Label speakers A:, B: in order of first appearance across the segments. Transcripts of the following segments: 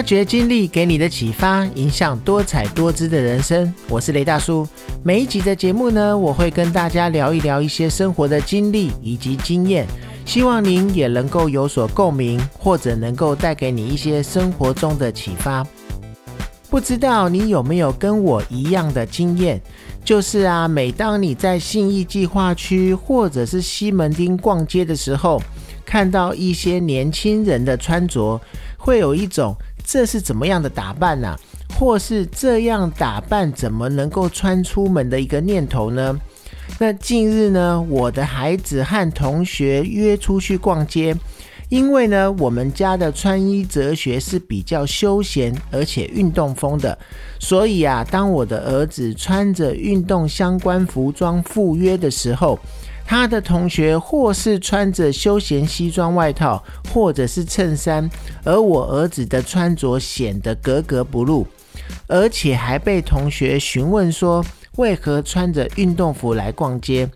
A: 发掘经历给你的启发，影响多彩多姿的人生。我是雷大叔。每一集的节目呢，我会跟大家聊一聊一些生活的经历以及经验，希望您也能够有所共鸣，或者能够带给你一些生活中的启发。不知道你有没有跟我一样的经验？就是啊，每当你在信义计划区或者是西门町逛街的时候，看到一些年轻人的穿着，会有一种。这是怎么样的打扮呢？或是这样打扮怎么能够穿出门的一个念头呢？那近日呢，我的孩子和同学约出去逛街，因为呢，我们家的穿衣哲学是比较休闲而且运动风的，所以啊，当我的儿子穿着运动相关服装赴约的时候。他的同学或是穿着休闲西装外套，或者是衬衫，而我儿子的穿着显得格格不入，而且还被同学询问说为何穿着运动服来逛街。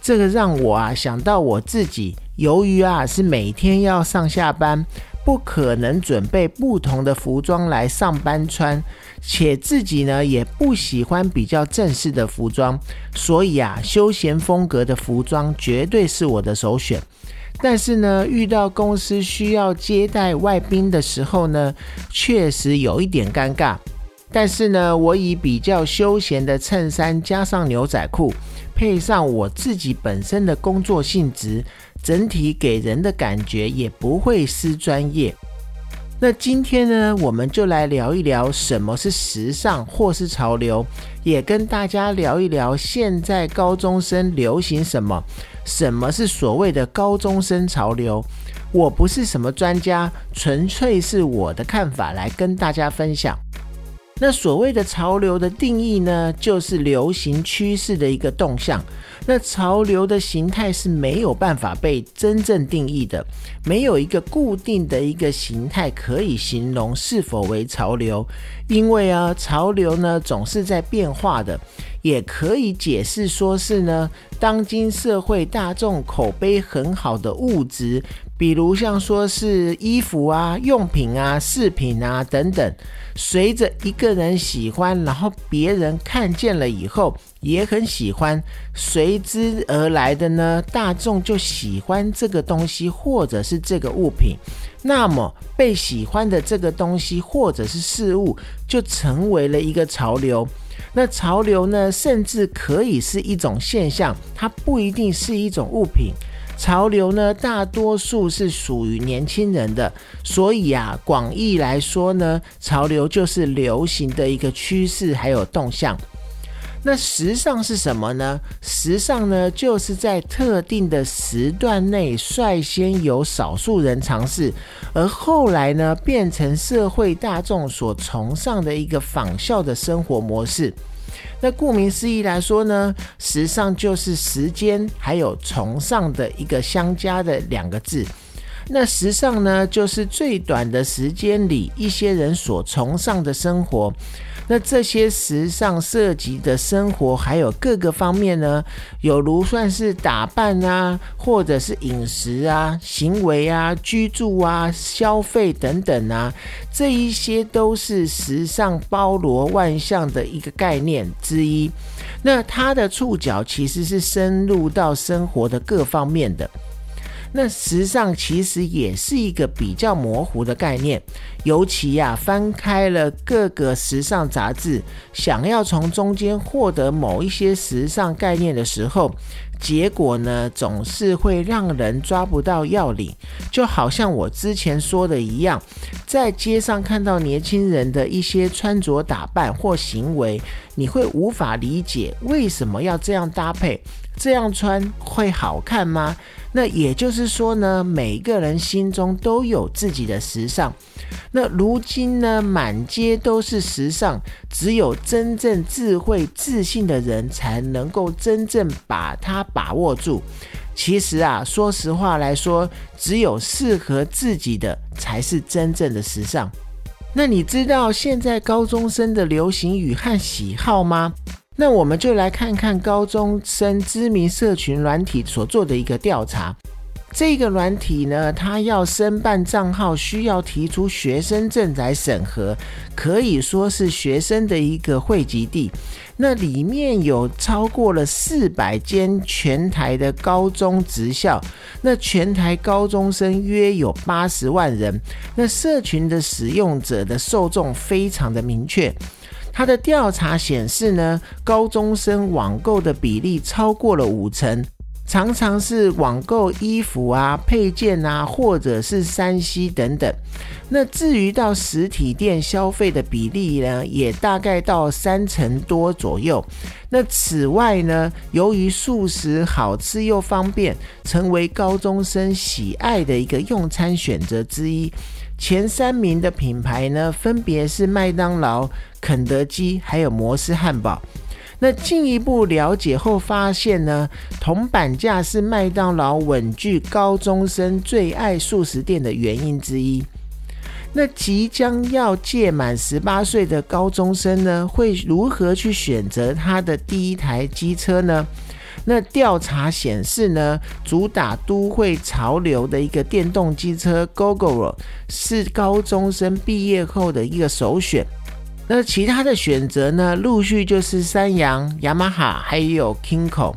A: 这个让我啊想到我自己，由于啊是每天要上下班。不可能准备不同的服装来上班穿，且自己呢也不喜欢比较正式的服装，所以啊，休闲风格的服装绝对是我的首选。但是呢，遇到公司需要接待外宾的时候呢，确实有一点尴尬。但是呢，我以比较休闲的衬衫加上牛仔裤，配上我自己本身的工作性质。整体给人的感觉也不会失专业。那今天呢，我们就来聊一聊什么是时尚或是潮流，也跟大家聊一聊现在高中生流行什么，什么是所谓的高中生潮流。我不是什么专家，纯粹是我的看法来跟大家分享。那所谓的潮流的定义呢，就是流行趋势的一个动向。那潮流的形态是没有办法被真正定义的，没有一个固定的一个形态可以形容是否为潮流，因为啊，潮流呢总是在变化的，也可以解释说是呢，当今社会大众口碑很好的物质。比如像说是衣服啊、用品啊、饰品啊等等，随着一个人喜欢，然后别人看见了以后也很喜欢，随之而来的呢，大众就喜欢这个东西或者是这个物品，那么被喜欢的这个东西或者是事物就成为了一个潮流。那潮流呢，甚至可以是一种现象，它不一定是一种物品。潮流呢，大多数是属于年轻人的，所以啊，广义来说呢，潮流就是流行的一个趋势还有动向。那时尚是什么呢？时尚呢，就是在特定的时段内率先由少数人尝试，而后来呢，变成社会大众所崇尚的一个仿效的生活模式。那顾名思义来说呢，时尚就是时间还有崇尚的一个相加的两个字。那时尚呢，就是最短的时间里一些人所崇尚的生活。那这些时尚涉及的生活还有各个方面呢，有如算是打扮啊，或者是饮食啊、行为啊、居住啊、消费等等啊，这一些都是时尚包罗万象的一个概念之一。那它的触角其实是深入到生活的各方面的。那时尚其实也是一个比较模糊的概念，尤其呀翻开了各个时尚杂志，想要从中间获得某一些时尚概念的时候，结果呢总是会让人抓不到要领。就好像我之前说的一样，在街上看到年轻人的一些穿着打扮或行为，你会无法理解为什么要这样搭配，这样穿会好看吗？那也就是说呢，每个人心中都有自己的时尚。那如今呢，满街都是时尚，只有真正智慧、自信的人才能够真正把它把握住。其实啊，说实话来说，只有适合自己的才是真正的时尚。那你知道现在高中生的流行语和喜好吗？那我们就来看看高中生知名社群软体所做的一个调查。这个软体呢，它要申办账号需要提出学生证来审核，可以说是学生的一个汇集地。那里面有超过了四百间全台的高中职校，那全台高中生约有八十万人。那社群的使用者的受众非常的明确。他的调查显示呢，高中生网购的比例超过了五成。常常是网购衣服啊、配件啊，或者是山西等等。那至于到实体店消费的比例呢，也大概到三成多左右。那此外呢，由于素食好吃又方便，成为高中生喜爱的一个用餐选择之一。前三名的品牌呢，分别是麦当劳、肯德基，还有摩斯汉堡。那进一步了解后发现呢，铜板价是麦当劳稳居高中生最爱素食店的原因之一。那即将要届满十八岁的高中生呢，会如何去选择他的第一台机车呢？那调查显示呢，主打都会潮流的一个电动机车 GoGoRo 是高中生毕业后的一个首选。那其他的选择呢？陆续就是三洋、雅马哈，还有 Kinko。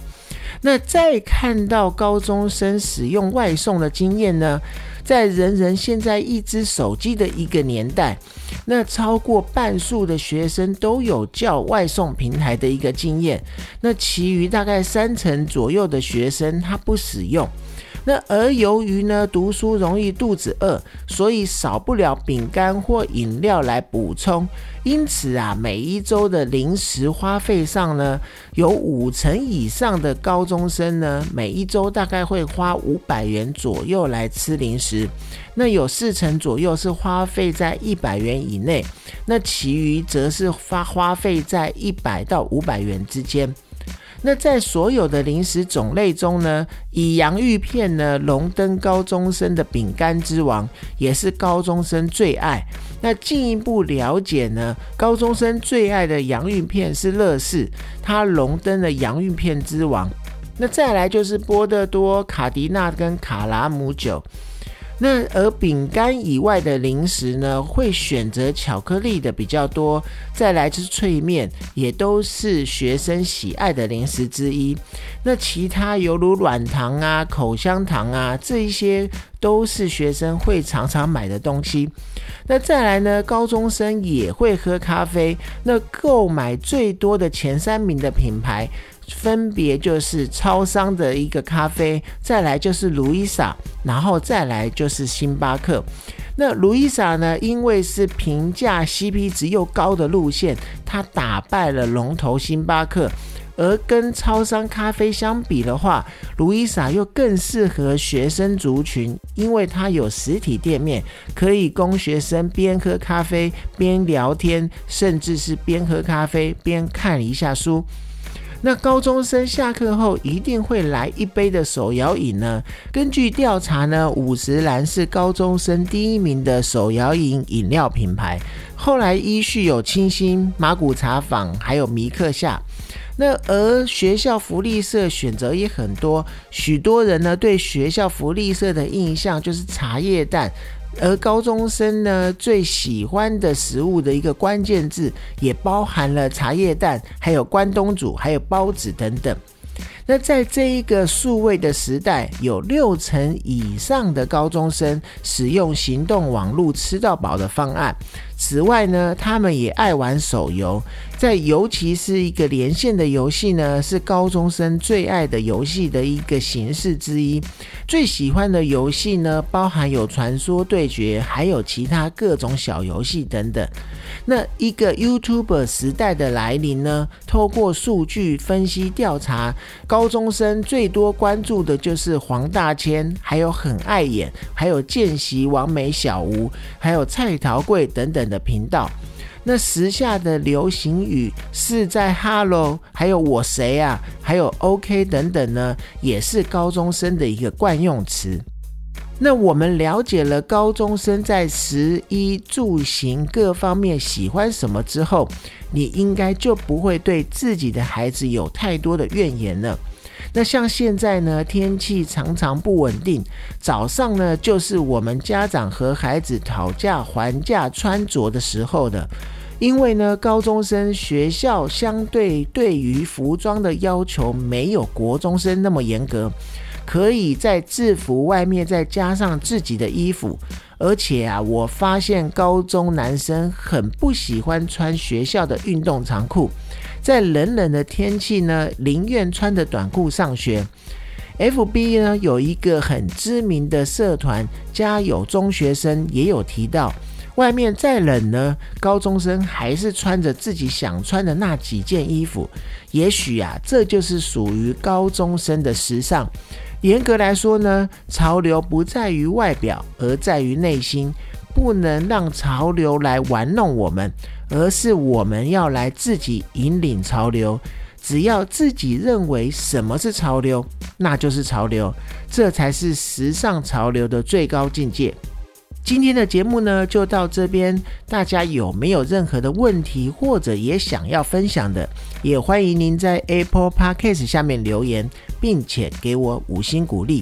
A: 那再看到高中生使用外送的经验呢？在人人现在一只手机的一个年代，那超过半数的学生都有叫外送平台的一个经验。那其余大概三成左右的学生他不使用。那而由于呢读书容易肚子饿，所以少不了饼干或饮料来补充。因此啊，每一周的零食花费上呢，有五成以上的高中生呢，每一周大概会花五百元左右来吃零食。那有四成左右是花费在一百元以内，那其余则是花花费在一百到五百元之间。那在所有的零食种类中呢，以洋芋片呢荣登高中生的饼干之王，也是高中生最爱。那进一步了解呢，高中生最爱的洋芋片是乐事，它荣登了洋芋片之王。那再来就是波德多、卡迪娜跟卡拉姆酒。那而饼干以外的零食呢，会选择巧克力的比较多，再来就是脆面，也都是学生喜爱的零食之一。那其他犹如软糖啊、口香糖啊，这一些都是学生会常常买的东西。那再来呢，高中生也会喝咖啡，那购买最多的前三名的品牌。分别就是超商的一个咖啡，再来就是卢伊莎，然后再来就是星巴克。那卢伊莎呢，因为是平价 CP 值又高的路线，它打败了龙头星巴克。而跟超商咖啡相比的话，卢伊莎又更适合学生族群，因为它有实体店面，可以供学生边喝咖啡边聊天，甚至是边喝咖啡边看一下书。那高中生下课后一定会来一杯的手摇饮呢？根据调查呢，五十岚是高中生第一名的手摇饮饮料品牌，后来依序有清新、马古茶坊，还有米克夏。那而学校福利社选择也很多，许多人呢对学校福利社的印象就是茶叶蛋。而高中生呢，最喜欢的食物的一个关键字，也包含了茶叶蛋，还有关东煮，还有包子等等。那在这一个数位的时代，有六成以上的高中生使用行动网络吃到饱的方案。此外呢，他们也爱玩手游，在尤其是一个连线的游戏呢，是高中生最爱的游戏的一个形式之一。最喜欢的游戏呢，包含有传说对决，还有其他各种小游戏等等。那一个 YouTuber 时代的来临呢，透过数据分析调查，高中生最多关注的就是黄大千，还有很爱演，还有见习王美小吴，还有蔡桃贵等等。的频道，那时下的流行语是在 Hello，还有我谁啊，还有 OK 等等呢，也是高中生的一个惯用词。那我们了解了高中生在食衣住行各方面喜欢什么之后，你应该就不会对自己的孩子有太多的怨言了。那像现在呢，天气常常不稳定，早上呢就是我们家长和孩子讨价还价穿着的时候的。因为呢，高中生学校相对对于服装的要求没有国中生那么严格，可以在制服外面再加上自己的衣服。而且啊，我发现高中男生很不喜欢穿学校的运动长裤，在冷冷的天气呢，宁愿穿着短裤上学。FB 呢有一个很知名的社团“家有中学生”也有提到。外面再冷呢，高中生还是穿着自己想穿的那几件衣服。也许啊，这就是属于高中生的时尚。严格来说呢，潮流不在于外表，而在于内心。不能让潮流来玩弄我们，而是我们要来自己引领潮流。只要自己认为什么是潮流，那就是潮流。这才是时尚潮流的最高境界。今天的节目呢，就到这边。大家有没有任何的问题，或者也想要分享的，也欢迎您在 Apple Podcast 下面留言，并且给我五星鼓励。